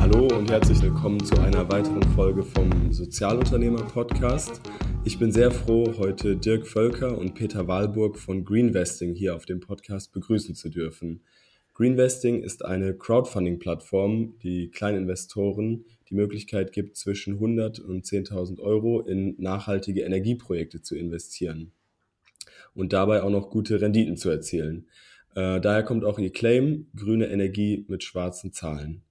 Hallo und herzlich willkommen zu einer weiteren Folge vom Sozialunternehmer Podcast. Ich bin sehr froh, heute Dirk Völker und Peter Wahlburg von Greenvesting hier auf dem Podcast begrüßen zu dürfen. Greenvesting ist eine Crowdfunding-Plattform, die Kleininvestoren die Möglichkeit gibt, zwischen 100 und 10.000 Euro in nachhaltige Energieprojekte zu investieren und dabei auch noch gute Renditen zu erzielen. Äh, daher kommt auch ihr Claim, grüne Energie mit schwarzen Zahlen.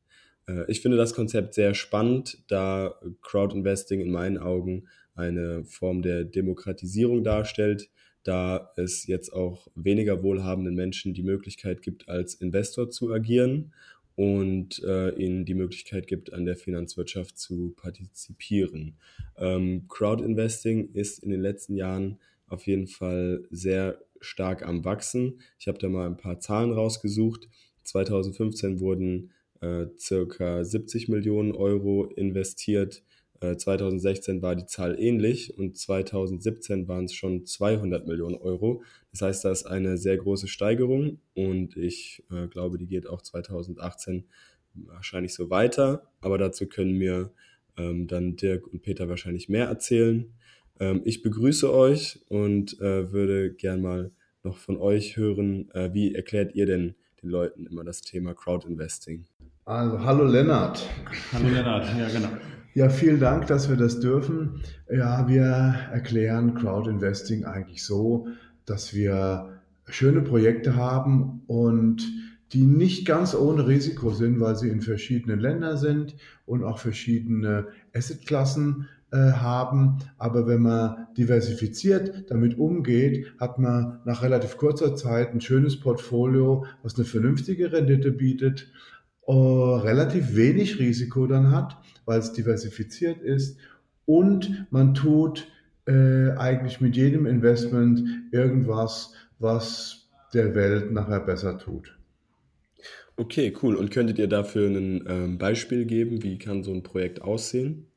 Äh, ich finde das Konzept sehr spannend, da Crowdinvesting in meinen Augen eine Form der Demokratisierung darstellt, da es jetzt auch weniger wohlhabenden Menschen die Möglichkeit gibt, als Investor zu agieren und äh, ihnen die Möglichkeit gibt, an der Finanzwirtschaft zu partizipieren. Ähm, Crowdinvesting ist in den letzten Jahren auf jeden Fall sehr stark am Wachsen. Ich habe da mal ein paar Zahlen rausgesucht. 2015 wurden äh, circa 70 Millionen Euro investiert. Äh, 2016 war die Zahl ähnlich und 2017 waren es schon 200 Millionen Euro. Das heißt, da ist eine sehr große Steigerung und ich äh, glaube, die geht auch 2018 wahrscheinlich so weiter. Aber dazu können mir ähm, dann Dirk und Peter wahrscheinlich mehr erzählen. Ähm, ich begrüße euch und äh, würde gern mal noch von euch hören, äh, wie erklärt ihr denn den Leuten immer das Thema Crowdinvesting? Also, hallo Lennart. Hallo Lennart, ja genau. Ja, vielen Dank, dass wir das dürfen. Ja, wir erklären Crowdinvesting eigentlich so, dass wir schöne Projekte haben und die nicht ganz ohne Risiko sind, weil sie in verschiedenen Ländern sind und auch verschiedene Assetklassen äh, haben. Aber wenn man diversifiziert damit umgeht, hat man nach relativ kurzer Zeit ein schönes Portfolio, was eine vernünftige Rendite bietet, äh, relativ wenig Risiko dann hat, weil es diversifiziert ist und man tut äh, eigentlich mit jedem Investment irgendwas, was der Welt nachher besser tut. Okay, cool. Und könntet ihr dafür ein ähm, Beispiel geben? Wie kann so ein Projekt aussehen?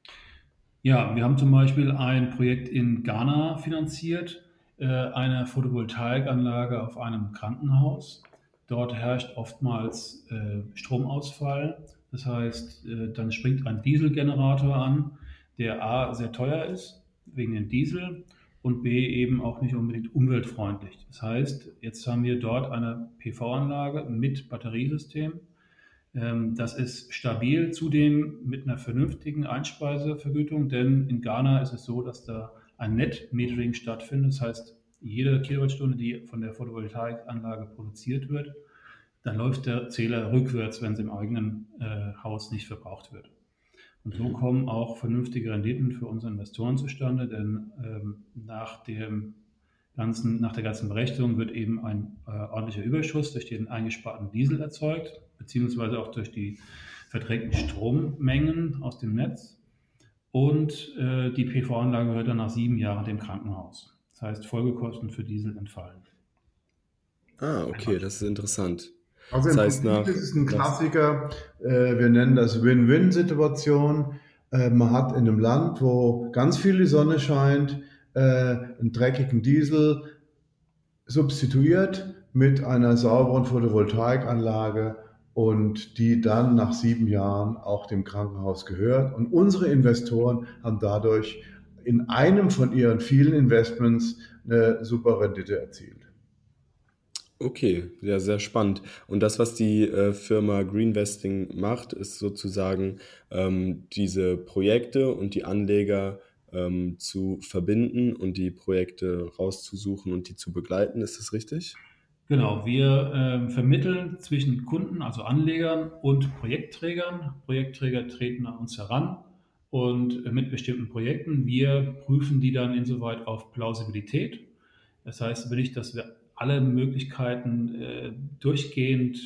Ja, wir haben zum Beispiel ein Projekt in Ghana finanziert, äh, eine Photovoltaikanlage auf einem Krankenhaus. Dort herrscht oftmals äh, Stromausfall. Das heißt, äh, dann springt ein Dieselgenerator an, der A sehr teuer ist wegen dem Diesel und B eben auch nicht unbedingt umweltfreundlich. Das heißt, jetzt haben wir dort eine PV-Anlage mit Batteriesystem das ist stabil, zudem mit einer vernünftigen Einspeisevergütung, denn in Ghana ist es so, dass da ein Net-Metering stattfindet. Das heißt, jede Kilowattstunde, die von der Photovoltaikanlage produziert wird, dann läuft der Zähler rückwärts, wenn es im eigenen äh, Haus nicht verbraucht wird. Und so mhm. kommen auch vernünftige Renditen für unsere Investoren zustande, denn ähm, nach dem ganzen, nach der ganzen Berechnung wird eben ein äh, ordentlicher Überschuss durch den eingesparten Diesel erzeugt, beziehungsweise auch durch die verdrängten Strommengen aus dem Netz. Und äh, die PV-Anlage gehört dann nach sieben Jahren dem Krankenhaus. Das heißt, Folgekosten für Diesel entfallen. Ah, okay, das ist interessant. Also das heißt nach, das ist ein Klassiker, äh, wir nennen das Win-Win-Situation. Äh, man hat in einem Land, wo ganz viel die Sonne scheint, äh, einen dreckigen Diesel substituiert mit einer sauberen Photovoltaikanlage und die dann nach sieben Jahren auch dem Krankenhaus gehört. Und unsere Investoren haben dadurch in einem von ihren vielen Investments eine super Rendite erzielt. Okay, ja, sehr spannend. Und das, was die äh, Firma Greenvesting macht, ist sozusagen ähm, diese Projekte und die Anleger ähm, zu verbinden und die Projekte rauszusuchen und die zu begleiten. Ist das richtig? Genau, wir äh, vermitteln zwischen Kunden, also Anlegern und Projektträgern. Projektträger treten an uns heran und äh, mit bestimmten Projekten. Wir prüfen die dann insoweit auf Plausibilität. Das heißt will ich, dass wir alle Möglichkeiten äh, durchgehend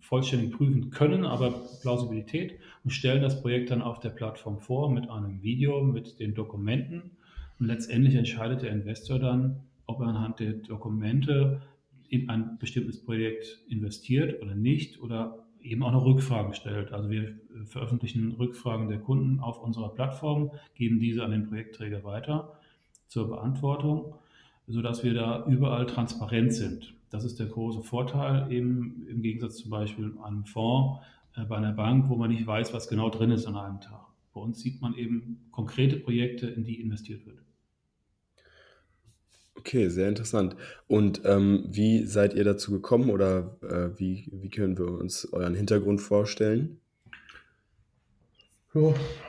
vollständig prüfen können, aber Plausibilität und stellen das Projekt dann auf der Plattform vor mit einem Video, mit den Dokumenten. Und letztendlich entscheidet der Investor dann, ob er anhand der Dokumente in ein bestimmtes Projekt investiert oder nicht oder eben auch noch Rückfragen stellt. Also wir veröffentlichen Rückfragen der Kunden auf unserer Plattform, geben diese an den Projektträger weiter zur Beantwortung, sodass wir da überall transparent sind. Das ist der große Vorteil eben im Gegensatz zum Beispiel einem Fonds, bei einer Bank, wo man nicht weiß, was genau drin ist an einem Tag. Bei uns sieht man eben konkrete Projekte, in die investiert wird. Okay, sehr interessant. Und ähm, wie seid ihr dazu gekommen oder äh, wie, wie können wir uns euren Hintergrund vorstellen?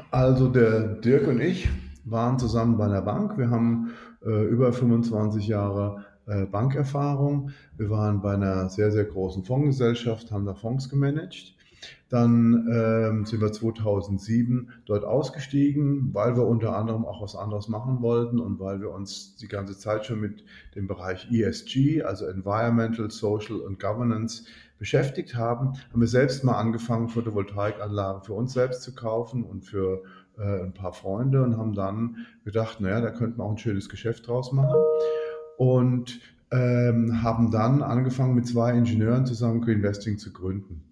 Also der Dirk und ich waren zusammen bei einer Bank. Wir haben äh, über 25 Jahre äh, Bankerfahrung. Wir waren bei einer sehr, sehr großen Fondsgesellschaft, haben da Fonds gemanagt. Dann ähm, sind wir 2007 dort ausgestiegen, weil wir unter anderem auch was anderes machen wollten und weil wir uns die ganze Zeit schon mit dem Bereich ESG, also Environmental, Social und Governance, beschäftigt haben, haben wir selbst mal angefangen, Photovoltaikanlagen für uns selbst zu kaufen und für äh, ein paar Freunde und haben dann gedacht, naja, da könnten wir auch ein schönes Geschäft draus machen. Und ähm, haben dann angefangen, mit zwei Ingenieuren zusammen Greenvesting zu gründen.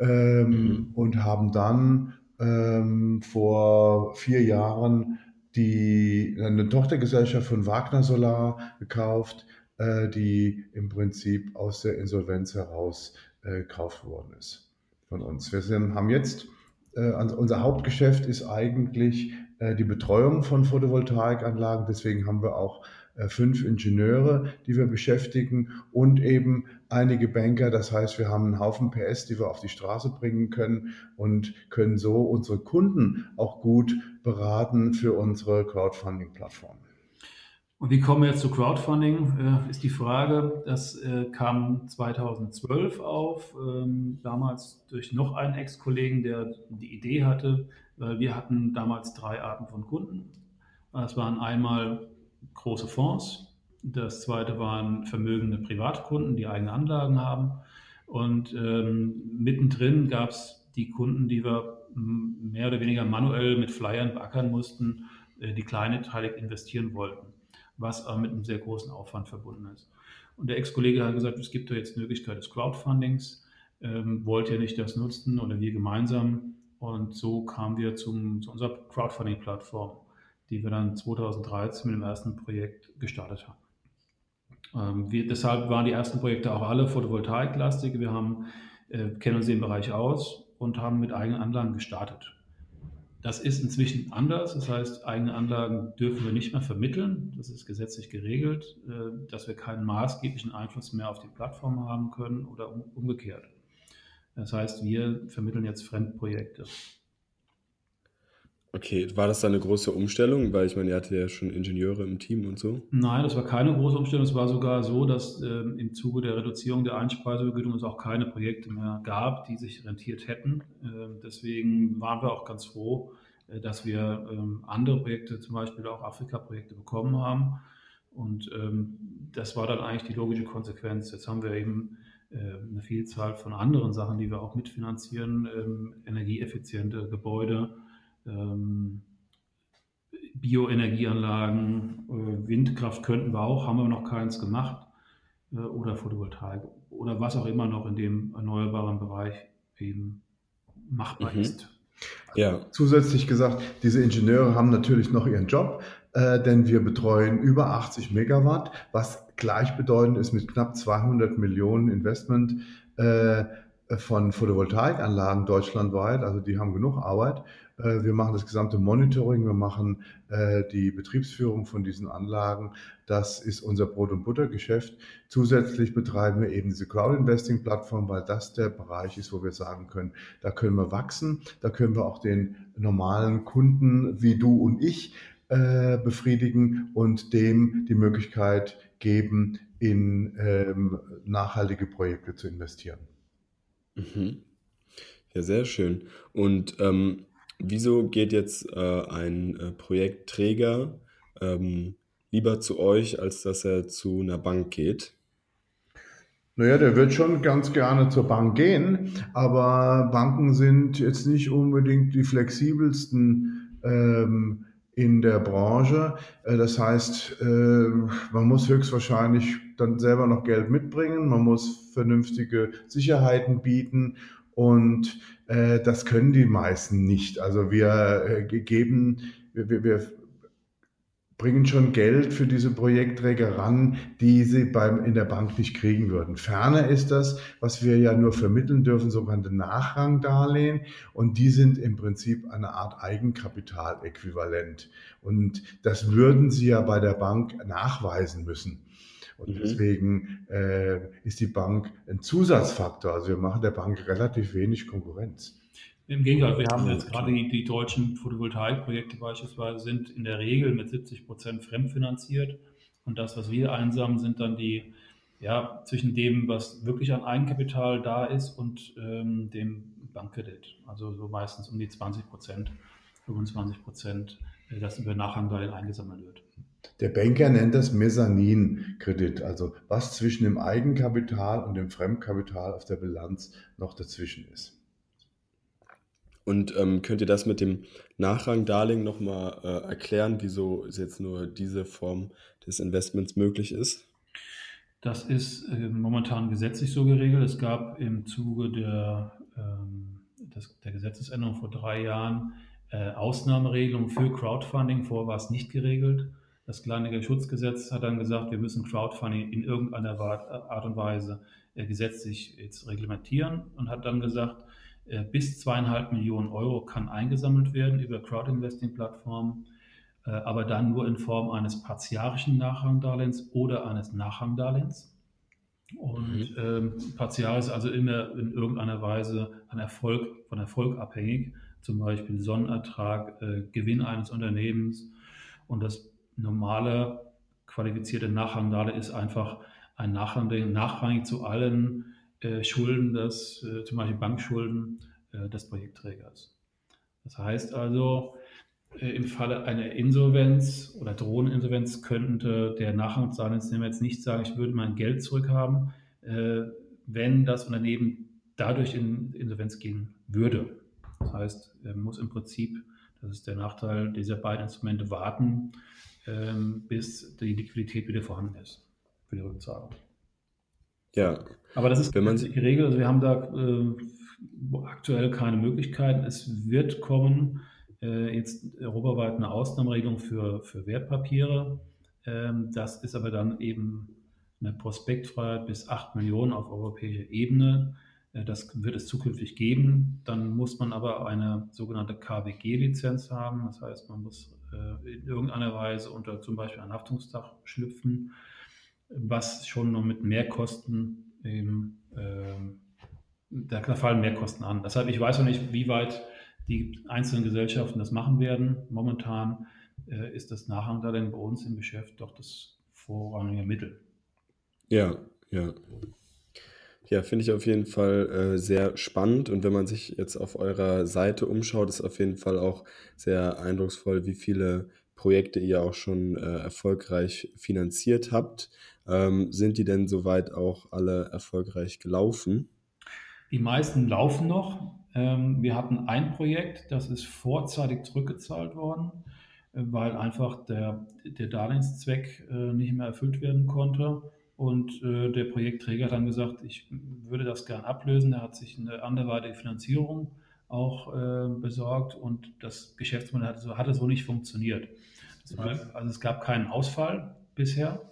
Ähm, mhm. Und haben dann ähm, vor vier Jahren die, eine Tochtergesellschaft von Wagner Solar gekauft, äh, die im Prinzip aus der Insolvenz heraus äh, gekauft worden ist von uns. Wir sind, haben jetzt äh, unser Hauptgeschäft ist eigentlich die Betreuung von Photovoltaikanlagen. Deswegen haben wir auch äh, fünf Ingenieure, die wir beschäftigen und eben einige Banker. Das heißt, wir haben einen Haufen PS, die wir auf die Straße bringen können und können so unsere Kunden auch gut beraten für unsere Crowdfunding-Plattform. Und wie kommen wir jetzt zu Crowdfunding, äh, ist die Frage. Das äh, kam 2012 auf, ähm, damals durch noch einen Ex-Kollegen, der die Idee hatte, wir hatten damals drei Arten von Kunden. Es waren einmal große Fonds, das zweite waren vermögende Privatkunden, die eigene Anlagen haben. Und ähm, mittendrin gab es die Kunden, die wir mehr oder weniger manuell mit Flyern beackern mussten, äh, die kleinteilig investieren wollten was aber mit einem sehr großen Aufwand verbunden ist. Und der Ex-Kollege hat gesagt, es gibt da jetzt Möglichkeit des Crowdfundings, ähm, wollt ihr nicht das nutzen oder wir gemeinsam? Und so kamen wir zum, zu unserer Crowdfunding-Plattform, die wir dann 2013 mit dem ersten Projekt gestartet haben. Ähm, wir, deshalb waren die ersten Projekte auch alle Photovoltaiklastig. Wir haben, äh, kennen uns den Bereich aus und haben mit eigenen Anlagen gestartet. Das ist inzwischen anders. Das heißt, eigene Anlagen dürfen wir nicht mehr vermitteln. Das ist gesetzlich geregelt, äh, dass wir keinen maßgeblichen Einfluss mehr auf die Plattform haben können oder umgekehrt. Das heißt, wir vermitteln jetzt Fremdprojekte. Okay, war das dann eine große Umstellung? Weil ich meine, ihr hattet ja schon Ingenieure im Team und so. Nein, das war keine große Umstellung. Es war sogar so, dass äh, im Zuge der Reduzierung der Einspeisevergütung es auch keine Projekte mehr gab, die sich rentiert hätten. Äh, deswegen waren wir auch ganz froh, äh, dass wir ähm, andere Projekte, zum Beispiel auch Afrika-Projekte bekommen haben. Und ähm, das war dann eigentlich die logische Konsequenz. Jetzt haben wir eben eine Vielzahl von anderen Sachen, die wir auch mitfinanzieren, ähm, energieeffiziente Gebäude ähm, Bioenergieanlagen, äh, Windkraft könnten wir auch, haben wir noch keins gemacht, äh, oder Photovoltaik oder was auch immer noch in dem erneuerbaren Bereich eben machbar mhm. ist. Ja. Zusätzlich gesagt, diese Ingenieure haben natürlich noch ihren Job, äh, denn wir betreuen über 80 Megawatt, was gleichbedeutend ist mit knapp 200 Millionen Investment äh, von Photovoltaikanlagen deutschlandweit. Also die haben genug Arbeit. Äh, wir machen das gesamte Monitoring, wir machen äh, die Betriebsführung von diesen Anlagen. Das ist unser Brot- und Buttergeschäft. Zusätzlich betreiben wir eben diese Crowd-Investing-Plattform, weil das der Bereich ist, wo wir sagen können, da können wir wachsen, da können wir auch den normalen Kunden wie du und ich befriedigen und dem die Möglichkeit geben, in ähm, nachhaltige Projekte zu investieren. Mhm. Ja, sehr schön. Und ähm, Wieso geht jetzt äh, ein äh, Projektträger ähm, lieber zu euch, als dass er zu einer Bank geht? Naja, der wird schon ganz gerne zur Bank gehen, aber Banken sind jetzt nicht unbedingt die flexibelsten ähm, in der Branche. Äh, das heißt, äh, man muss höchstwahrscheinlich dann selber noch Geld mitbringen, man muss vernünftige Sicherheiten bieten und äh, das können die meisten nicht. Also wir geben, wir, wir bringen schon Geld für diese Projektträger ran, die sie beim, in der Bank nicht kriegen würden. Ferner ist das, was wir ja nur vermitteln dürfen, sogenannte Nachrangdarlehen. Und die sind im Prinzip eine Art Eigenkapitaläquivalent. Und das würden sie ja bei der Bank nachweisen müssen. Und mhm. deswegen äh, ist die Bank ein Zusatzfaktor. Also wir machen der Bank relativ wenig Konkurrenz. Im Gegenteil, wir haben jetzt gerade die, die deutschen Photovoltaikprojekte beispielsweise sind in der Regel mit 70 Prozent fremdfinanziert. Und das, was wir einsammeln, sind dann die, ja, zwischen dem, was wirklich an Eigenkapital da ist und ähm, dem Bankkredit. Also so meistens um die 20 Prozent, 25 Prozent, äh, das über Nachrangdarlehen eingesammelt wird. Der Banker nennt das Mezzanin-Kredit, also was zwischen dem Eigenkapital und dem Fremdkapital auf der Bilanz noch dazwischen ist. Und ähm, könnt ihr das mit dem Nachrangdarlehen nochmal äh, erklären, wieso jetzt nur diese Form des Investments möglich ist? Das ist äh, momentan gesetzlich so geregelt. Es gab im Zuge der, ähm, des, der Gesetzesänderung vor drei Jahren äh, Ausnahmeregelungen für Crowdfunding. Vorher war es nicht geregelt. Das Kleinanlegerschutzgesetz hat dann gesagt, wir müssen Crowdfunding in irgendeiner Art und Weise äh, gesetzlich jetzt reglementieren und hat dann gesagt, bis zweieinhalb Millionen Euro kann eingesammelt werden über Crowdinvesting-Plattformen, äh, aber dann nur in Form eines partiarischen Nachrangdarlehens oder eines Nachrangdarlehens. Und mhm. ähm, partial ist also immer in irgendeiner Weise an Erfolg, von Erfolg abhängig, zum Beispiel Sonnenertrag, äh, Gewinn eines Unternehmens. Und das normale qualifizierte Nachrangdarlehen ist einfach ein Nachrang, nachrangig zu allen äh, Schulden des, äh, zum Beispiel Bankschulden äh, des Projektträgers. Das heißt also, äh, im Falle einer Insolvenz oder Drohneninsolvenz könnte der Nachrangsdarlehensnehmer jetzt nicht sagen, ich würde mein Geld zurückhaben, äh, wenn das Unternehmen dadurch in Insolvenz gehen würde. Das heißt, er muss im Prinzip, das ist der Nachteil dieser beiden Instrumente, warten, ähm, bis die Liquidität wieder vorhanden ist für die Rückzahlung. Ja. Aber das ist wenn man die Regel. Also wir haben da äh, aktuell keine Möglichkeiten. Es wird kommen äh, jetzt europaweit eine Ausnahmeregelung für, für Wertpapiere. Ähm, das ist aber dann eben eine Prospektfreiheit bis 8 Millionen auf europäischer Ebene. Äh, das wird es zukünftig geben. Dann muss man aber eine sogenannte KWG-Lizenz haben. Das heißt, man muss äh, in irgendeiner Weise unter zum Beispiel ein Haftungsdach schlüpfen was schon noch mit Mehrkosten eben, ähm, da, fallen Mehrkosten an. Deshalb, ich weiß noch nicht, wie weit die einzelnen Gesellschaften das machen werden. Momentan äh, ist das Nachrangdarlehen bei uns im Geschäft doch das vorrangige Mittel. Ja, ja. Ja, finde ich auf jeden Fall äh, sehr spannend. Und wenn man sich jetzt auf eurer Seite umschaut, ist auf jeden Fall auch sehr eindrucksvoll, wie viele Projekte ihr auch schon äh, erfolgreich finanziert habt. Ähm, sind die denn soweit auch alle erfolgreich gelaufen? Die meisten laufen noch. Ähm, wir hatten ein Projekt, das ist vorzeitig zurückgezahlt worden, äh, weil einfach der, der Darlehenszweck äh, nicht mehr erfüllt werden konnte. Und äh, der Projektträger hat dann gesagt, ich würde das gern ablösen. Er hat sich eine anderweitige Finanzierung auch äh, besorgt und das Geschäftsmodell hatte so, hatte so nicht funktioniert. War, also es gab keinen Ausfall bisher.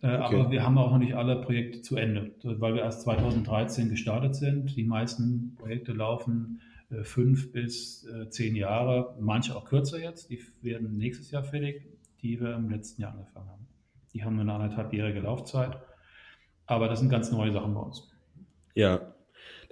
Äh, okay. Aber wir haben auch noch nicht alle Projekte zu Ende, weil wir erst 2013 gestartet sind. Die meisten Projekte laufen äh, fünf bis äh, zehn Jahre, manche auch kürzer jetzt. Die werden nächstes Jahr fertig, die wir im letzten Jahr angefangen haben. Die haben eine anderthalbjährige Laufzeit. Aber das sind ganz neue Sachen bei uns. Ja,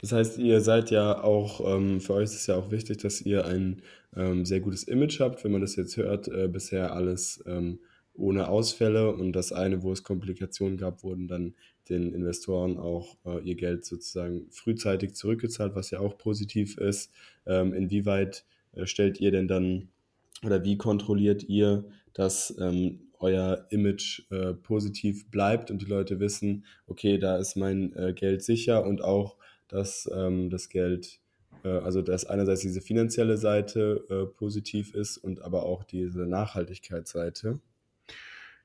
das heißt, ihr seid ja auch, ähm, für euch ist es ja auch wichtig, dass ihr ein ähm, sehr gutes Image habt. Wenn man das jetzt hört, äh, bisher alles ähm, ohne Ausfälle und das eine, wo es Komplikationen gab, wurden dann den Investoren auch äh, ihr Geld sozusagen frühzeitig zurückgezahlt, was ja auch positiv ist. Ähm, inwieweit äh, stellt ihr denn dann oder wie kontrolliert ihr, dass ähm, euer Image äh, positiv bleibt und die Leute wissen, okay, da ist mein äh, Geld sicher und auch, dass ähm, das Geld äh, also dass einerseits diese finanzielle Seite äh, positiv ist und aber auch diese Nachhaltigkeitsseite.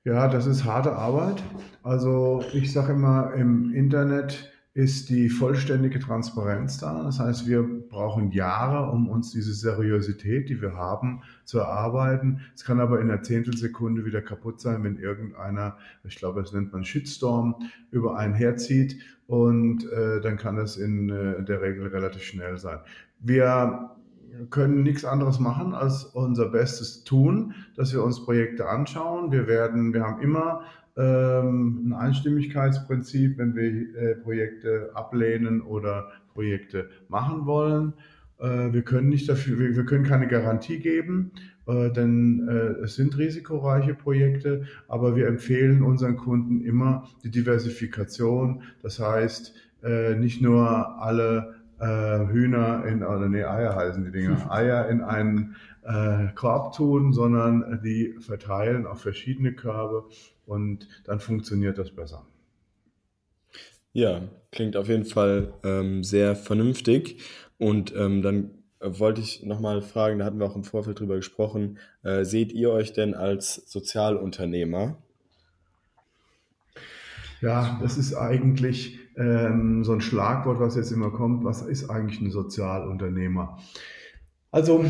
Ja, das ist harte Arbeit. Also ich sage immer, im Internet ist die vollständige Transparenz da. Das heißt, wir brauchen Jahre, um uns diese Seriosität, die wir haben, zu erarbeiten. Es kann aber in einer Zehntelsekunde wieder kaputt sein, wenn irgendeiner, ich glaube, das nennt man Shitstorm, über einen herzieht und äh, dann kann das in äh, der Regel relativ schnell sein. Wir können nichts anderes machen, als unser Bestes tun, dass wir uns Projekte anschauen. Wir werden, wir haben immer ähm, ein Einstimmigkeitsprinzip, wenn wir äh, Projekte ablehnen oder Projekte machen wollen. Äh, wir können nicht dafür, wir, wir können keine Garantie geben, äh, denn äh, es sind risikoreiche Projekte, aber wir empfehlen unseren Kunden immer die Diversifikation. Das heißt, äh, nicht nur alle Hühner in, oder nee, Eier heißen die Dinger, Eier in einen äh, Korb tun, sondern die verteilen auf verschiedene Körbe und dann funktioniert das besser. Ja, klingt auf jeden Fall ähm, sehr vernünftig. Und ähm, dann wollte ich nochmal fragen, da hatten wir auch im Vorfeld drüber gesprochen, äh, seht ihr euch denn als Sozialunternehmer? Ja, das ist eigentlich ähm, so ein Schlagwort, was jetzt immer kommt. Was ist eigentlich ein Sozialunternehmer? Also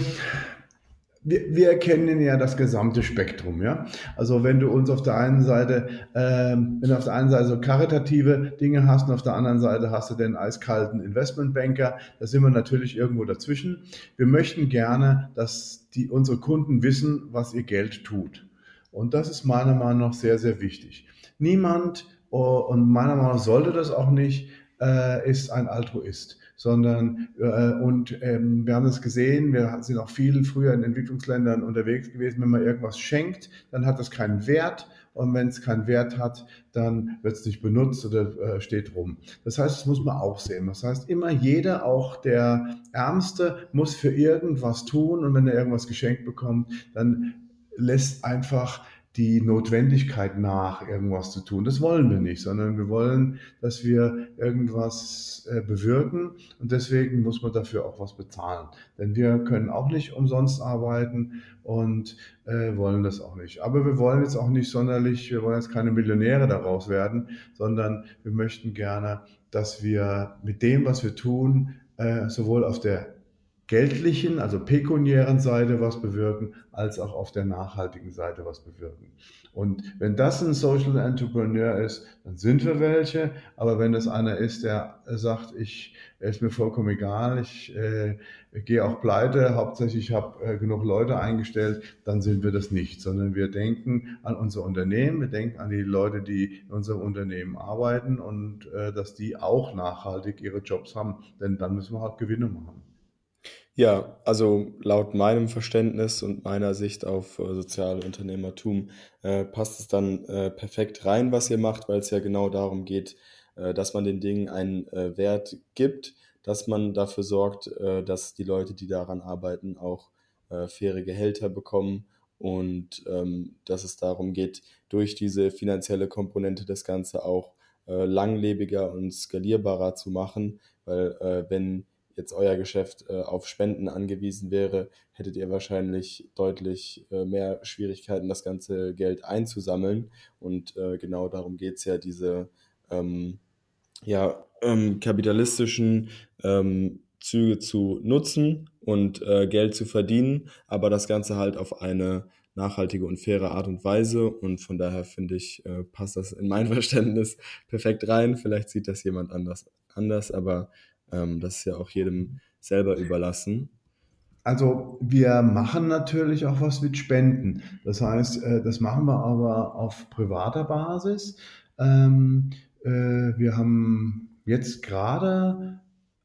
wir, wir erkennen ja das gesamte Spektrum, ja. Also wenn du uns auf der einen Seite, ähm, wenn du auf der einen Seite so karitative Dinge hast und auf der anderen Seite hast du den eiskalten Investmentbanker, da sind wir natürlich irgendwo dazwischen. Wir möchten gerne, dass die unsere Kunden wissen, was ihr Geld tut. Und das ist meiner Meinung nach sehr, sehr wichtig. Niemand und meiner Meinung nach sollte das auch nicht, äh, ist ein Altruist, sondern äh, und ähm, wir haben es gesehen, wir sind auch viel früher in Entwicklungsländern unterwegs gewesen, wenn man irgendwas schenkt, dann hat das keinen Wert und wenn es keinen Wert hat, dann wird es nicht benutzt oder äh, steht rum. Das heißt, das muss man auch sehen. Das heißt, immer jeder, auch der Ärmste, muss für irgendwas tun und wenn er irgendwas geschenkt bekommt, dann lässt einfach die Notwendigkeit nach, irgendwas zu tun. Das wollen wir nicht, sondern wir wollen, dass wir irgendwas äh, bewirken und deswegen muss man dafür auch was bezahlen. Denn wir können auch nicht umsonst arbeiten und äh, wollen das auch nicht. Aber wir wollen jetzt auch nicht sonderlich, wir wollen jetzt keine Millionäre daraus werden, sondern wir möchten gerne, dass wir mit dem, was wir tun, äh, sowohl auf der geldlichen, also pekuniären Seite was bewirken, als auch auf der nachhaltigen Seite was bewirken. Und wenn das ein Social Entrepreneur ist, dann sind wir welche. Aber wenn das einer ist, der sagt, ich ist mir vollkommen egal, ich äh, gehe auch pleite, hauptsächlich ich habe äh, genug Leute eingestellt, dann sind wir das nicht, sondern wir denken an unser Unternehmen, wir denken an die Leute, die in unserem Unternehmen arbeiten und äh, dass die auch nachhaltig ihre Jobs haben, denn dann müssen wir halt Gewinne machen. Ja, also laut meinem Verständnis und meiner Sicht auf äh, Sozialunternehmertum äh, passt es dann äh, perfekt rein, was ihr macht, weil es ja genau darum geht, äh, dass man den Dingen einen äh, Wert gibt, dass man dafür sorgt, äh, dass die Leute, die daran arbeiten, auch äh, faire Gehälter bekommen und ähm, dass es darum geht, durch diese finanzielle Komponente das Ganze auch äh, langlebiger und skalierbarer zu machen, weil äh, wenn jetzt euer Geschäft äh, auf Spenden angewiesen wäre, hättet ihr wahrscheinlich deutlich äh, mehr Schwierigkeiten, das ganze Geld einzusammeln. Und äh, genau darum geht es ja, diese ähm, ja, ähm, kapitalistischen ähm, Züge zu nutzen und äh, Geld zu verdienen, aber das Ganze halt auf eine nachhaltige und faire Art und Weise. Und von daher finde ich, äh, passt das in mein Verständnis perfekt rein. Vielleicht sieht das jemand anders, anders aber ähm, das ist ja auch jedem selber überlassen. Also wir machen natürlich auch was mit Spenden. Das heißt, äh, das machen wir aber auf privater Basis. Ähm, äh, wir haben jetzt gerade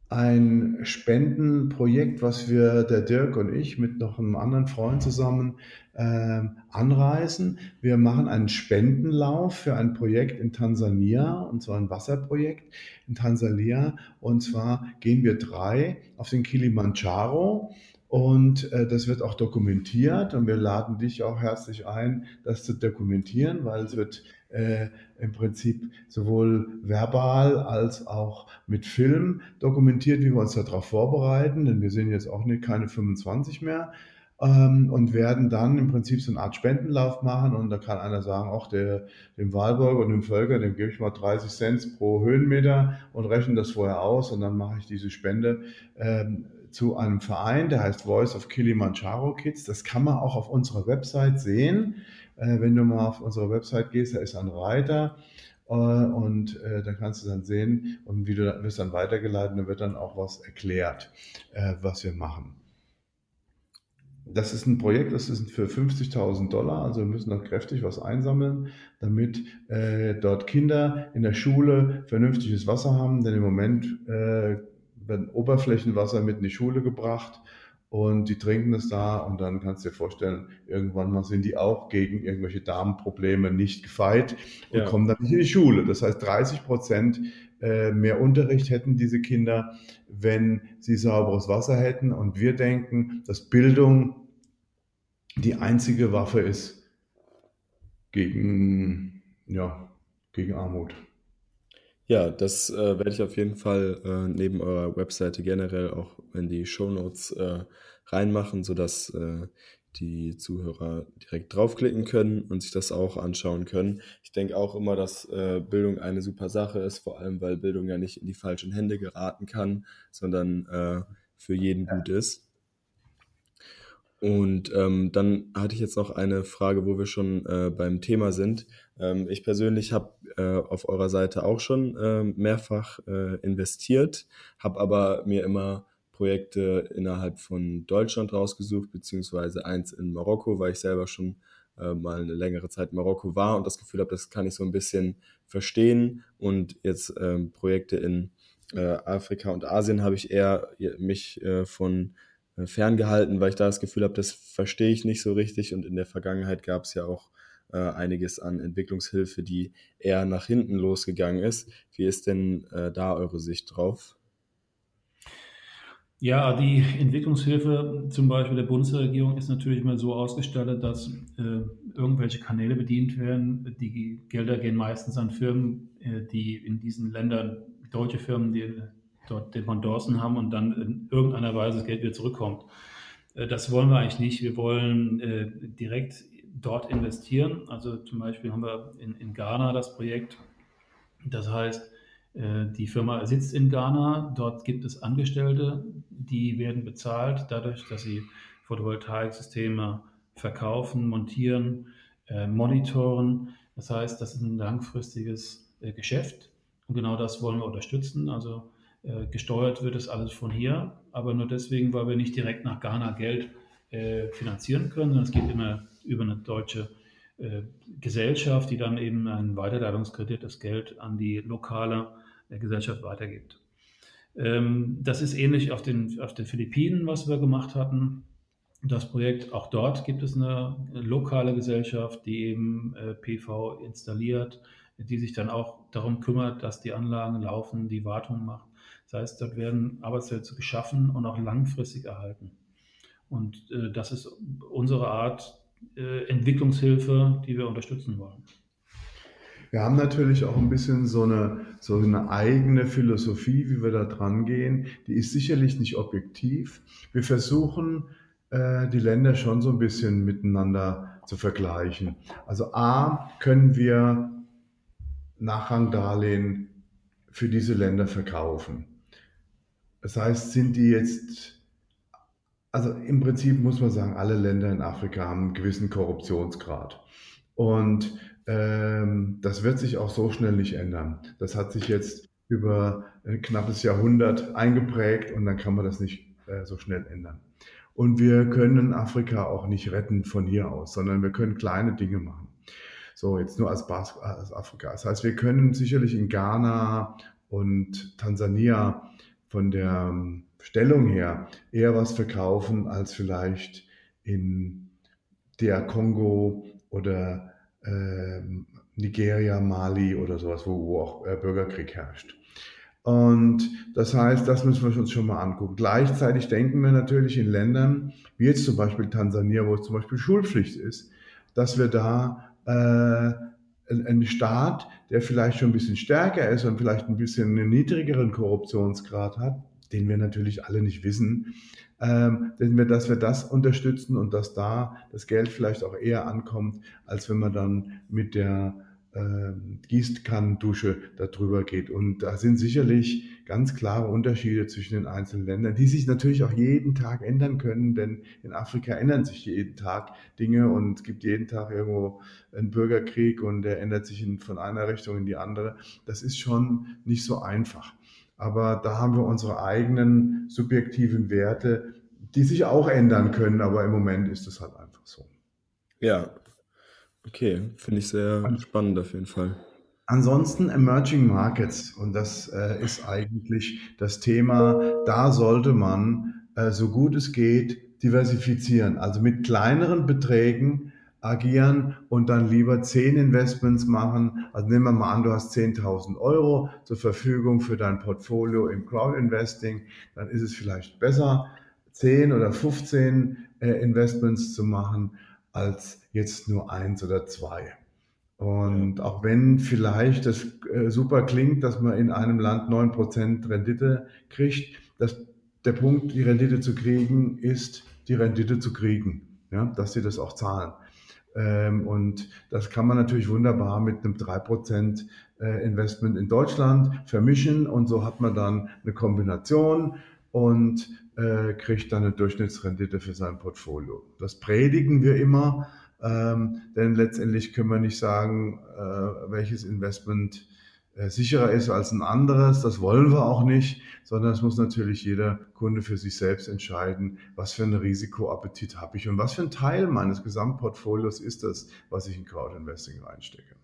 ein Spendenprojekt, was wir, der Dirk und ich, mit noch einem anderen Freund zusammen äh, anreisen. Wir machen einen Spendenlauf für ein Projekt in Tansania, und zwar ein Wasserprojekt in Tansania. Und zwar gehen wir drei auf den Kilimanjaro. Und äh, das wird auch dokumentiert und wir laden dich auch herzlich ein, das zu dokumentieren, weil es wird äh, im Prinzip sowohl verbal als auch mit Film dokumentiert, wie wir uns darauf vorbereiten, denn wir sind jetzt auch nicht keine 25 mehr. ähm, und werden dann im Prinzip so eine Art Spendenlauf machen und da kann einer sagen, auch der, dem Wahlburg und dem Völker, dem gebe ich mal 30 Cent pro Höhenmeter und rechne das vorher aus und dann mache ich diese Spende ähm, zu einem Verein, der heißt Voice of Kilimanjaro Kids. Das kann man auch auf unserer Website sehen. Äh, wenn du mal auf unsere Website gehst, da ist ein Reiter äh, und äh, da kannst du dann sehen und wie du wirst dann weitergeleitet, da wird dann auch was erklärt, äh, was wir machen. Das ist ein Projekt, das ist für 50.000 Dollar, also wir müssen noch kräftig was einsammeln, damit äh, dort Kinder in der Schule vernünftiges Wasser haben, denn im Moment äh, wird Oberflächenwasser mit in die Schule gebracht und die trinken es da und dann kannst du dir vorstellen, irgendwann mal sind die auch gegen irgendwelche Darmprobleme nicht gefeit und ja. kommen dann nicht in die Schule. Das heißt, 30 Prozent äh, mehr Unterricht hätten diese Kinder, wenn sie sauberes Wasser hätten. Und wir denken, dass Bildung die einzige Waffe ist gegen, ja, gegen Armut. Ja, das äh, werde ich auf jeden Fall äh, neben eurer Webseite generell auch in die Shownotes äh, reinmachen, sodass äh, die Zuhörer direkt draufklicken können und sich das auch anschauen können. Ich denke auch immer, dass äh, Bildung eine super Sache ist, vor allem weil Bildung ja nicht in die falschen Hände geraten kann, sondern äh, für jeden gut ist. Und ähm, dann hatte ich jetzt noch eine Frage, wo wir schon äh, beim Thema sind. Ähm, ich persönlich habe äh, auf eurer Seite auch schon äh, mehrfach äh, investiert, habe aber mir immer Projekte innerhalb von Deutschland rausgesucht, beziehungsweise eins in Marokko, weil ich selber schon äh, mal eine längere Zeit in Marokko war und das Gefühl habe, das kann ich so ein bisschen verstehen. Und jetzt ähm, Projekte in äh, Afrika und Asien habe ich eher mich von äh, ferngehalten, weil ich da das Gefühl habe, das verstehe ich nicht so richtig. Und in der Vergangenheit gab es ja auch äh, einiges an Entwicklungshilfe, die eher nach hinten losgegangen ist. Wie ist denn äh, da eure Sicht drauf? Ja, die Entwicklungshilfe zum Beispiel der Bundesregierung ist natürlich mal so ausgestattet, dass äh, irgendwelche Kanäle bedient werden. Die Gelder gehen meistens an Firmen, äh, die in diesen Ländern, deutsche Firmen, die dort Dependancen haben und dann in irgendeiner Weise das Geld wieder zurückkommt. Äh, das wollen wir eigentlich nicht. Wir wollen äh, direkt dort investieren. Also zum Beispiel haben wir in, in Ghana das Projekt. Das heißt, äh, die Firma sitzt in Ghana. Dort gibt es Angestellte, die werden bezahlt dadurch, dass sie Photovoltaiksysteme verkaufen, montieren, monitoren. Das heißt, das ist ein langfristiges Geschäft. Und genau das wollen wir unterstützen. Also äh, gesteuert wird es alles von hier, aber nur deswegen, weil wir nicht direkt nach Ghana Geld äh, finanzieren können. Es geht immer über eine deutsche äh, Gesellschaft, die dann eben einen Weiterleitungskredit, das Geld an die lokale äh, Gesellschaft weitergibt. Ähm, das ist ähnlich auf den, auf den Philippinen, was wir gemacht hatten. Das Projekt, auch dort gibt es eine lokale Gesellschaft, die eben äh, PV installiert, die sich dann auch darum kümmert, dass die Anlagen laufen, die Wartung macht. Das heißt, dort werden Arbeitsplätze geschaffen und auch langfristig erhalten. Und äh, das ist unsere Art äh, Entwicklungshilfe, die wir unterstützen wollen. Wir haben natürlich auch ein bisschen so eine, so eine eigene Philosophie, wie wir da dran gehen. Die ist sicherlich nicht objektiv. Wir versuchen, äh, die Länder schon so ein bisschen miteinander zu vergleichen. Also A, können wir Nachrangdarlehen für diese Länder verkaufen. Das heißt, sind die jetzt, also im Prinzip muss man sagen, alle Länder in Afrika haben einen gewissen Korruptionsgrad. Und ähm, das wird sich auch so schnell nicht ändern. Das hat sich jetzt über ein knappes Jahrhundert eingeprägt und dann kann man das nicht äh, so schnell ändern. Und wir können Afrika auch nicht retten von hier aus, sondern wir können kleine Dinge machen. So, jetzt nur als, Bas als Afrika. Das heißt, wir können sicherlich in Ghana und Tansania von der ähm, Stellung her eher was verkaufen als vielleicht in der Kongo oder äh, Nigeria, Mali oder sowas, wo, wo auch äh, Bürgerkrieg herrscht. Und das heißt, das müssen wir uns schon mal angucken. Gleichzeitig denken wir natürlich in Ländern, wie jetzt zum Beispiel Tansania, wo es zum Beispiel Schulpflicht ist, dass wir da äh, ein Staat, der vielleicht schon ein bisschen stärker ist und vielleicht ein bisschen einen niedrigeren Korruptionsgrad hat, den wir natürlich alle nicht wissen, ähm, dass wir das unterstützen und dass da das Geld vielleicht auch eher ankommt, als wenn man dann mit der Gießkannendusche darüber geht. Und da sind sicherlich ganz klare Unterschiede zwischen den einzelnen Ländern, die sich natürlich auch jeden Tag ändern können, denn in Afrika ändern sich jeden Tag Dinge und es gibt jeden Tag irgendwo einen Bürgerkrieg und der ändert sich in, von einer Richtung in die andere. Das ist schon nicht so einfach. Aber da haben wir unsere eigenen subjektiven Werte, die sich auch ändern können, aber im Moment ist es halt einfach so. Ja, okay, finde ich sehr spannend auf jeden Fall. Ansonsten Emerging Markets und das äh, ist eigentlich das Thema, da sollte man äh, so gut es geht diversifizieren, also mit kleineren Beträgen agieren und dann lieber zehn Investments machen. Also nehmen wir mal an, du hast 10.000 Euro zur Verfügung für dein Portfolio im Crowd Investing, dann ist es vielleicht besser, 10 oder 15 äh, Investments zu machen, als jetzt nur eins oder zwei. Und auch wenn vielleicht das äh, super klingt, dass man in einem Land 9% Rendite kriegt, das, der Punkt, die Rendite zu kriegen, ist, die Rendite zu kriegen, ja, dass sie das auch zahlen. Ähm, und das kann man natürlich wunderbar mit einem 3% äh, Investment in Deutschland vermischen und so hat man dann eine Kombination und äh, kriegt dann eine Durchschnittsrendite für sein Portfolio. Das predigen wir immer, ähm, denn letztendlich können wir nicht sagen, äh, welches Investment äh, sicherer ist als ein anderes. Das wollen wir auch nicht, sondern es muss natürlich jeder Kunde für sich selbst entscheiden, was für einen Risikoappetit habe ich und was für ein Teil meines Gesamtportfolios ist das, was ich in Crowdinvesting reinstecke.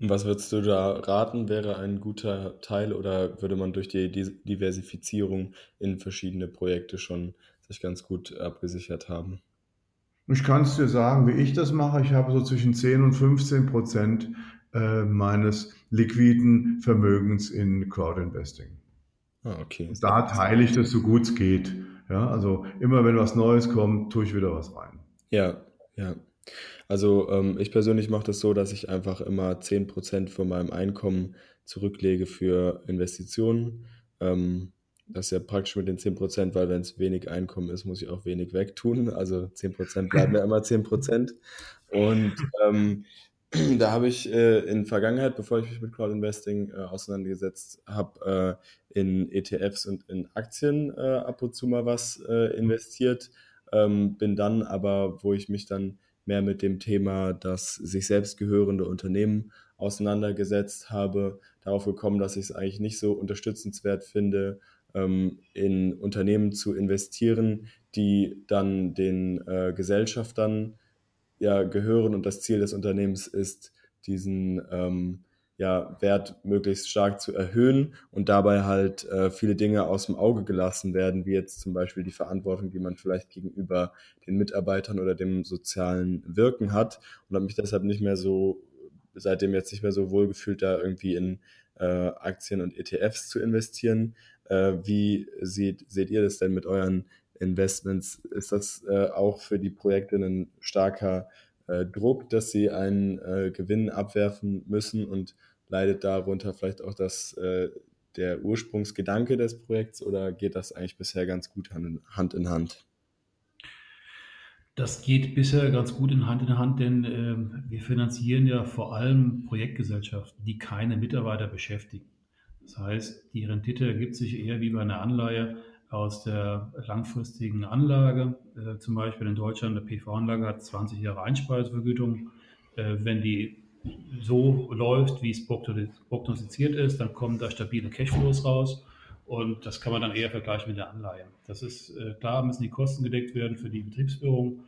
Und was würdest du da raten, wäre ein guter Teil oder würde man durch die Diversifizierung in verschiedene Projekte schon sich ganz gut abgesichert haben? Ich kann es dir sagen, wie ich das mache. Ich habe so zwischen 10 und 15 Prozent äh, meines liquiden Vermögens in Crowdinvesting. Ah, okay. Da teile ich das so gut es geht. Ja, also immer wenn was Neues kommt, tue ich wieder was rein. Ja, ja. Also ähm, ich persönlich mache das so, dass ich einfach immer 10% von meinem Einkommen zurücklege für Investitionen. Ähm, das ist ja praktisch mit den 10%, weil wenn es wenig Einkommen ist, muss ich auch wenig wegtun. Also 10% bleiben ja immer 10%. Und ähm, da habe ich äh, in Vergangenheit, bevor ich mich mit Crowd Investing äh, auseinandergesetzt habe, äh, in ETFs und in Aktien äh, ab und zu mal was äh, investiert. Ähm, bin dann aber, wo ich mich dann mehr mit dem Thema, dass sich selbst gehörende Unternehmen auseinandergesetzt habe, darauf gekommen, dass ich es eigentlich nicht so unterstützenswert finde, ähm, in Unternehmen zu investieren, die dann den äh, Gesellschaftern ja gehören. Und das Ziel des Unternehmens ist, diesen ähm, ja, Wert möglichst stark zu erhöhen und dabei halt äh, viele Dinge aus dem Auge gelassen werden, wie jetzt zum Beispiel die Verantwortung, die man vielleicht gegenüber den Mitarbeitern oder dem sozialen Wirken hat und habe mich deshalb nicht mehr so, seitdem jetzt nicht mehr so wohlgefühlt, da irgendwie in äh, Aktien und ETFs zu investieren. Äh, wie seht, seht ihr das denn mit euren Investments? Ist das äh, auch für die Projekte ein starker äh, Druck, dass sie einen äh, Gewinn abwerfen müssen und leidet darunter vielleicht auch das, äh, der Ursprungsgedanke des Projekts oder geht das eigentlich bisher ganz gut Hand in Hand? Das geht bisher ganz gut in Hand in Hand, denn äh, wir finanzieren ja vor allem Projektgesellschaften, die keine Mitarbeiter beschäftigen. Das heißt, die Rendite ergibt sich eher wie bei einer Anleihe aus der langfristigen Anlage. Äh, zum Beispiel in Deutschland eine PV-Anlage hat 20 Jahre Einspeisevergütung. Äh, wenn die so läuft, wie es prognostiziert ist, dann kommen da stabile Cashflows raus. Und das kann man dann eher vergleichen mit der Anleihe. Das ist äh, klar, müssen die Kosten gedeckt werden für die Betriebsführung.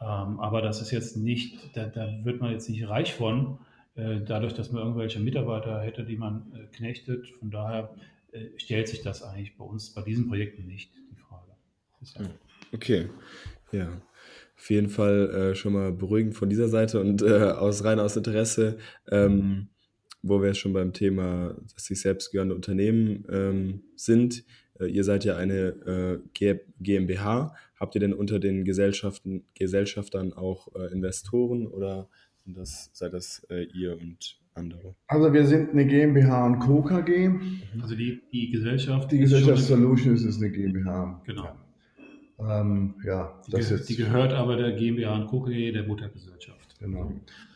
Ähm, aber das ist jetzt nicht, da, da wird man jetzt nicht reich von, äh, dadurch, dass man irgendwelche Mitarbeiter hätte, die man äh, knechtet. Von daher stellt sich das eigentlich bei uns, bei diesen Projekten nicht, die Frage. Okay, ja. Auf jeden Fall äh, schon mal beruhigend von dieser Seite und äh, aus rein aus Interesse, ähm, wo wir schon beim Thema, dass sich selbst gehörende Unternehmen ähm, sind. Äh, ihr seid ja eine äh, GmbH. Habt ihr denn unter den Gesellschaften, Gesellschaftern auch äh, Investoren oder das, seid das äh, ihr und andere? Also wir sind eine GmbH und Co. KG. Also die, die Gesellschaft. Die Gesellschaft Solutions ist eine GmbH. Genau. Ähm, ja, Die, das ge jetzt, die gehört aber der GmbH und Co. KG, der Muttergesellschaft. Genau.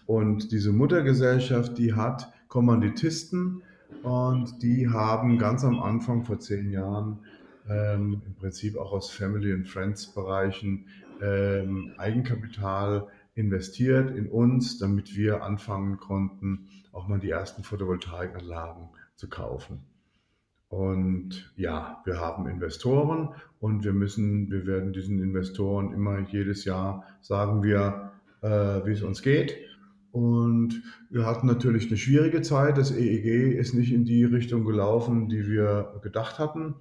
Und diese Muttergesellschaft, die hat Kommanditisten und die haben ganz am Anfang vor zehn Jahren ähm, im Prinzip auch aus Family and Friends Bereichen ähm, Eigenkapital investiert in uns, damit wir anfangen konnten, auch mal die ersten Photovoltaikanlagen zu kaufen. Und ja, wir haben Investoren und wir müssen, wir werden diesen Investoren immer jedes Jahr sagen wir, äh, wie es uns geht. Und wir hatten natürlich eine schwierige Zeit. Das EEG ist nicht in die Richtung gelaufen, die wir gedacht hatten.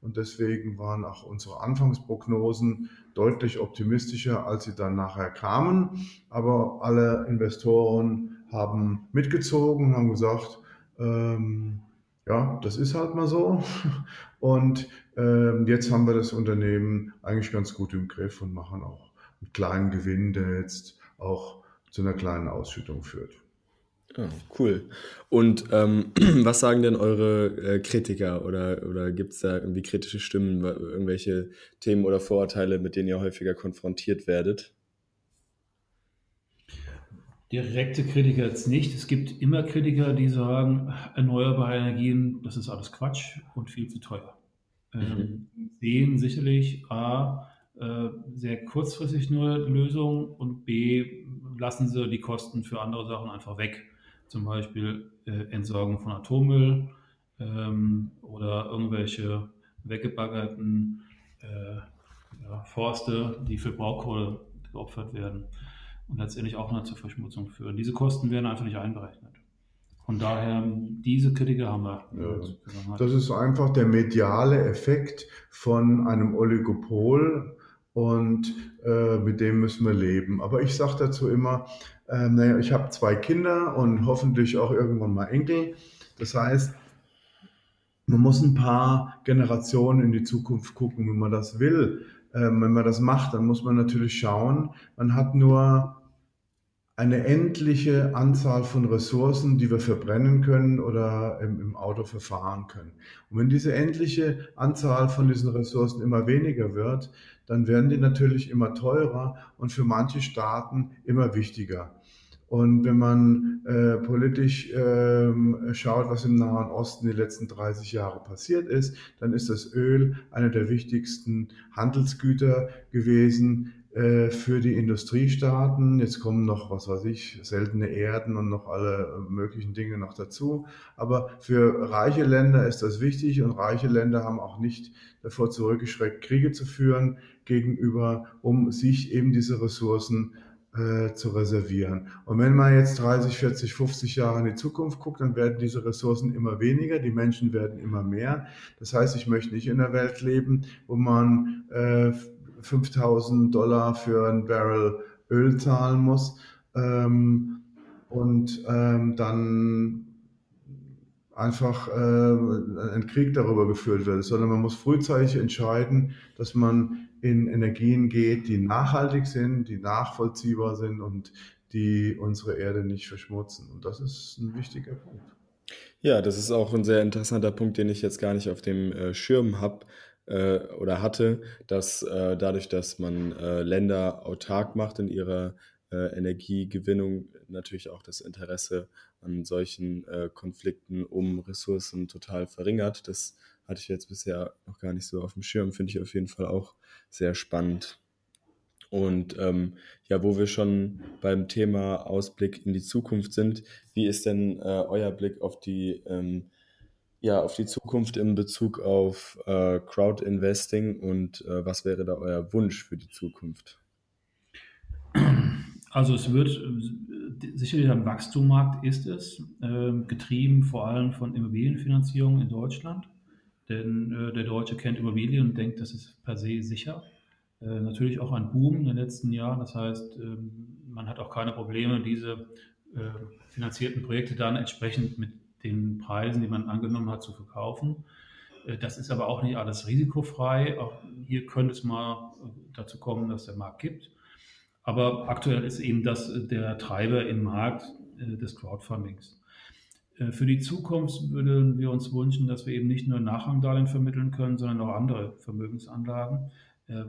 Und deswegen waren auch unsere Anfangsprognosen deutlich optimistischer, als sie dann nachher kamen. Aber alle Investoren haben mitgezogen und haben gesagt, ähm, ja, das ist halt mal so. Und ähm, jetzt haben wir das Unternehmen eigentlich ganz gut im Griff und machen auch einen kleinen Gewinn, der jetzt auch zu einer kleinen Ausschüttung führt. Ja, cool. Und ähm, was sagen denn eure äh, Kritiker oder, oder gibt es da irgendwie kritische Stimmen, irgendwelche Themen oder Vorurteile, mit denen ihr häufiger konfrontiert werdet? Direkte Kritiker jetzt nicht. Es gibt immer Kritiker, die sagen, erneuerbare Energien, das ist alles Quatsch und viel zu teuer. Ähm, sehen sicherlich A, äh, sehr kurzfristig nur Lösungen und B, lassen sie die Kosten für andere Sachen einfach weg. Zum Beispiel äh, Entsorgung von Atommüll ähm, oder irgendwelche weggebaggerten äh, ja, Forste, die für Braunkohle geopfert werden und letztendlich auch noch zur Verschmutzung führen. Diese Kosten werden einfach nicht einberechnet. Von daher, diese Kritiker haben wir. Ja. Das ist einfach der mediale Effekt von einem Oligopol und äh, mit dem müssen wir leben. Aber ich sage dazu immer, äh, naja, ich habe zwei Kinder und hoffentlich auch irgendwann mal Enkel. Das heißt, man muss ein paar Generationen in die Zukunft gucken, wenn man das will. Ähm, wenn man das macht, dann muss man natürlich schauen, man hat nur eine endliche Anzahl von Ressourcen, die wir verbrennen können oder im, im, Auto verfahren können. Und wenn diese endliche Anzahl von diesen Ressourcen immer weniger wird, dann werden die natürlich immer teurer und für manche Staaten immer wichtiger. Und wenn man äh, politisch äh, schaut, was im Nahen Osten die letzten 30 Jahre passiert ist, dann ist das Öl einer der wichtigsten Handelsgüter gewesen für die Industriestaaten. Jetzt kommen noch, was weiß ich, seltene Erden und noch alle möglichen Dinge noch dazu. Aber für reiche Länder ist das wichtig und reiche Länder haben auch nicht davor zurückgeschreckt, Kriege zu führen gegenüber, um sich eben diese Ressourcen äh, zu reservieren. Und wenn man jetzt 30, 40, 50 Jahre in die Zukunft guckt, dann werden diese Ressourcen immer weniger, die Menschen werden immer mehr. Das heißt, ich möchte nicht in einer Welt leben, wo man äh, 5000 Dollar für ein Barrel Öl zahlen muss ähm, und ähm, dann einfach äh, ein Krieg darüber geführt wird, sondern man muss frühzeitig entscheiden, dass man in Energien geht, die nachhaltig sind, die nachvollziehbar sind und die unsere Erde nicht verschmutzen. Und das ist ein wichtiger Punkt. Ja, das ist auch ein sehr interessanter Punkt, den ich jetzt gar nicht auf dem äh, Schirm habe äh, oder hatte, dass äh, dadurch, dass man äh, Länder autark macht in ihrer äh, Energiegewinnung, natürlich auch das Interesse an solchen äh, Konflikten um Ressourcen total verringert. Das hatte ich jetzt bisher noch gar nicht so auf dem Schirm, finde ich auf jeden Fall auch sehr spannend. Und ähm, ja, wo wir schon beim Thema Ausblick in die Zukunft sind, wie ist denn äh, euer Blick auf die ähm, ja, auf die Zukunft in Bezug auf äh, Crowd-Investing und äh, was wäre da euer Wunsch für die Zukunft? Also es wird äh, sicherlich ein Wachstummarkt ist es, äh, getrieben vor allem von Immobilienfinanzierung in Deutschland. Denn äh, der Deutsche kennt Immobilien und denkt, das ist per se sicher. Äh, natürlich auch ein Boom in den letzten Jahren. Das heißt, ähm, man hat auch keine Probleme, diese äh, finanzierten Projekte dann entsprechend mit den Preisen, die man angenommen hat, zu verkaufen. Äh, das ist aber auch nicht alles risikofrei. Auch hier könnte es mal äh, dazu kommen, dass der Markt gibt. Aber aktuell ist eben das äh, der Treiber im Markt des Crowdfundings. Für die Zukunft würden wir uns wünschen, dass wir eben nicht nur Nachrangdarlehen vermitteln können, sondern auch andere Vermögensanlagen,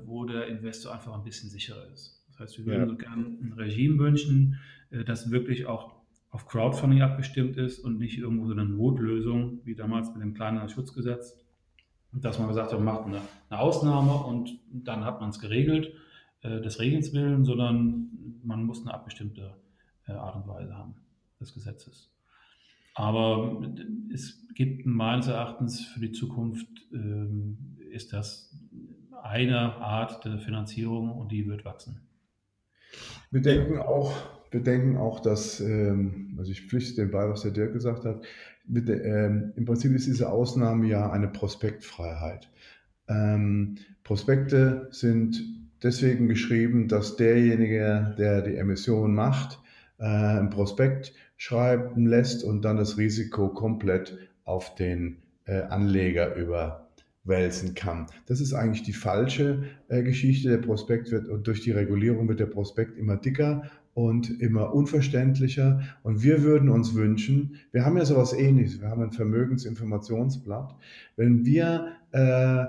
wo der Investor einfach ein bisschen sicherer ist. Das heißt, wir würden ja. so gerne ein Regime wünschen, das wirklich auch auf Crowdfunding abgestimmt ist und nicht irgendwo so eine Notlösung, wie damals mit dem kleinen Schutzgesetz, dass man gesagt hat, man macht eine, eine Ausnahme und dann hat man es geregelt, des Regens willen, sondern man muss eine abgestimmte Art und Weise haben des Gesetzes. Aber es gibt meines Erachtens für die Zukunft, ähm, ist das eine Art der Finanzierung und die wird wachsen. Wir denken auch, wir denken auch dass, ähm, also ich pflichte dem bei, was der Dirk gesagt hat, mit, ähm, im Prinzip ist diese Ausnahme ja eine Prospektfreiheit. Ähm, Prospekte sind deswegen geschrieben, dass derjenige, der die Emission macht, äh, ein Prospekt schreiben lässt und dann das Risiko komplett auf den äh, Anleger überwälzen kann. Das ist eigentlich die falsche äh, Geschichte. Der Prospekt wird und durch die Regulierung wird der Prospekt immer dicker und immer unverständlicher. Und wir würden uns wünschen, wir haben ja sowas ähnliches, wir haben ein Vermögensinformationsblatt. Wenn wir äh,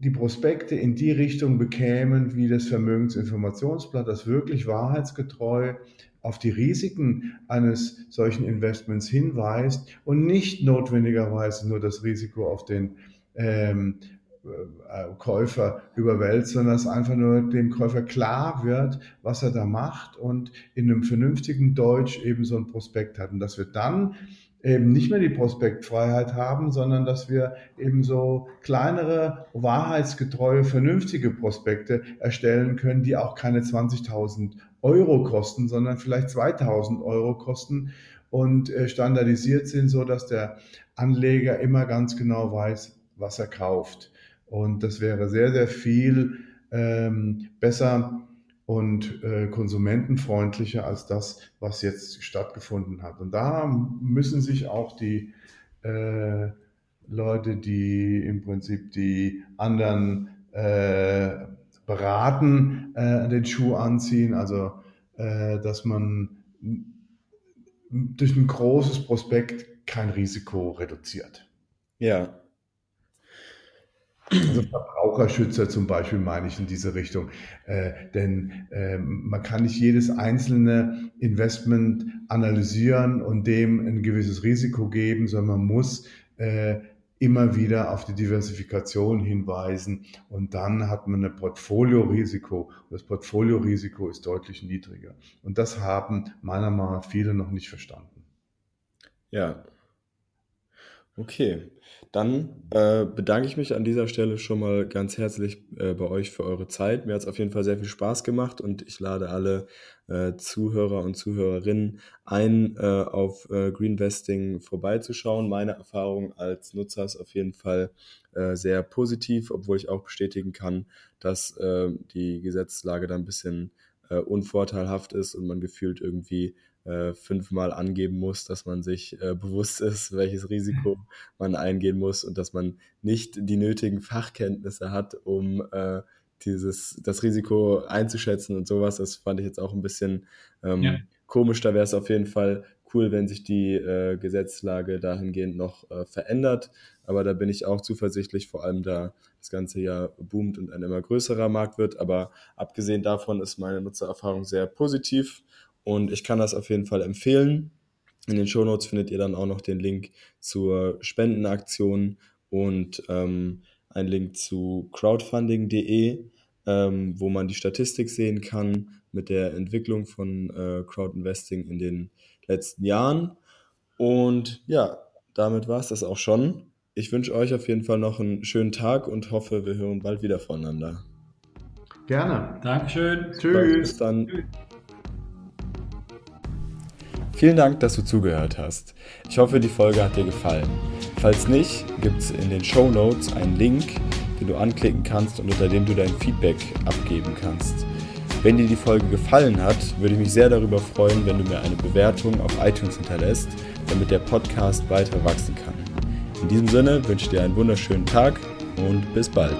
die Prospekte in die Richtung bekämen wie das Vermögensinformationsblatt, das wirklich wahrheitsgetreu auf die Risiken eines solchen Investments hinweist und nicht notwendigerweise nur das Risiko auf den ähm, äh, Käufer überwälzt, sondern dass einfach nur dem Käufer klar wird, was er da macht und in einem vernünftigen Deutsch eben so ein Prospekt hat. Und dass wir dann eben nicht mehr die Prospektfreiheit haben, sondern dass wir eben so kleinere, wahrheitsgetreue, vernünftige Prospekte erstellen können, die auch keine 20.000 Euro kosten, sondern vielleicht 2000 Euro kosten und äh, standardisiert sind, so dass der Anleger immer ganz genau weiß, was er kauft. Und das wäre sehr, sehr viel ähm, besser und äh, konsumentenfreundlicher als das, was jetzt stattgefunden hat. Und da müssen sich auch die äh, Leute, die im Prinzip die anderen äh, beraten, äh, den Schuh anziehen. Also, äh, dass man durch ein großes Prospekt kein Risiko reduziert. Ja. Also Verbraucherschützer zum Beispiel meine ich in diese Richtung. Äh, denn äh, man kann nicht jedes einzelne Investment analysieren und dem ein gewisses Risiko geben, sondern man muss äh, immer wieder auf die Diversifikation hinweisen und dann hat man ein Portfoliorisiko. Das Portfoliorisiko ist deutlich niedriger. Und das haben meiner Meinung nach viele noch nicht verstanden. Ja. Okay, dann äh, bedanke ich mich an dieser Stelle schon mal ganz herzlich äh, bei euch für eure Zeit. Mir hat es auf jeden Fall sehr viel Spaß gemacht und ich lade alle äh, Zuhörer und Zuhörerinnen ein, äh, auf äh, Greenvesting vorbeizuschauen. Meine Erfahrung als Nutzer ist auf jeden Fall äh, sehr positiv, obwohl ich auch bestätigen kann, dass die Gesetzeslage da ein bisschen unvorteilhaft ist und man gefühlt irgendwie äh, fünfmal angeben muss, dass man sich äh, bewusst ist, welches Risiko man eingehen muss und dass man nicht die nötigen Fachkenntnisse hat, um äh, dieses, das Risiko einzuschätzen und sowas. Das fand ich jetzt auch ein bisschen ähm, ja. komisch. Da wäre es auf jeden Fall cool, wenn sich die äh, Gesetzlage dahingehend noch äh, verändert. Aber da bin ich auch zuversichtlich, vor allem da das ganze ja boomt und ein immer größerer Markt wird. Aber abgesehen davon ist meine Nutzererfahrung sehr positiv und ich kann das auf jeden Fall empfehlen. In den Shownotes findet ihr dann auch noch den Link zur Spendenaktion und ähm, einen Link zu crowdfunding.de, ähm, wo man die Statistik sehen kann mit der Entwicklung von äh, Crowdinvesting in den letzten Jahren. Und ja, damit war es das auch schon. Ich wünsche euch auf jeden Fall noch einen schönen Tag und hoffe, wir hören bald wieder voneinander. Gerne. Dankeschön. Tschüss. Bis dann. Tschüss. Vielen Dank, dass du zugehört hast. Ich hoffe, die Folge hat dir gefallen. Falls nicht, gibt es in den Show Notes einen Link, den du anklicken kannst und unter dem du dein Feedback abgeben kannst. Wenn dir die Folge gefallen hat, würde ich mich sehr darüber freuen, wenn du mir eine Bewertung auf iTunes hinterlässt, damit der Podcast weiter wachsen kann. In diesem Sinne wünsche ich dir einen wunderschönen Tag und bis bald.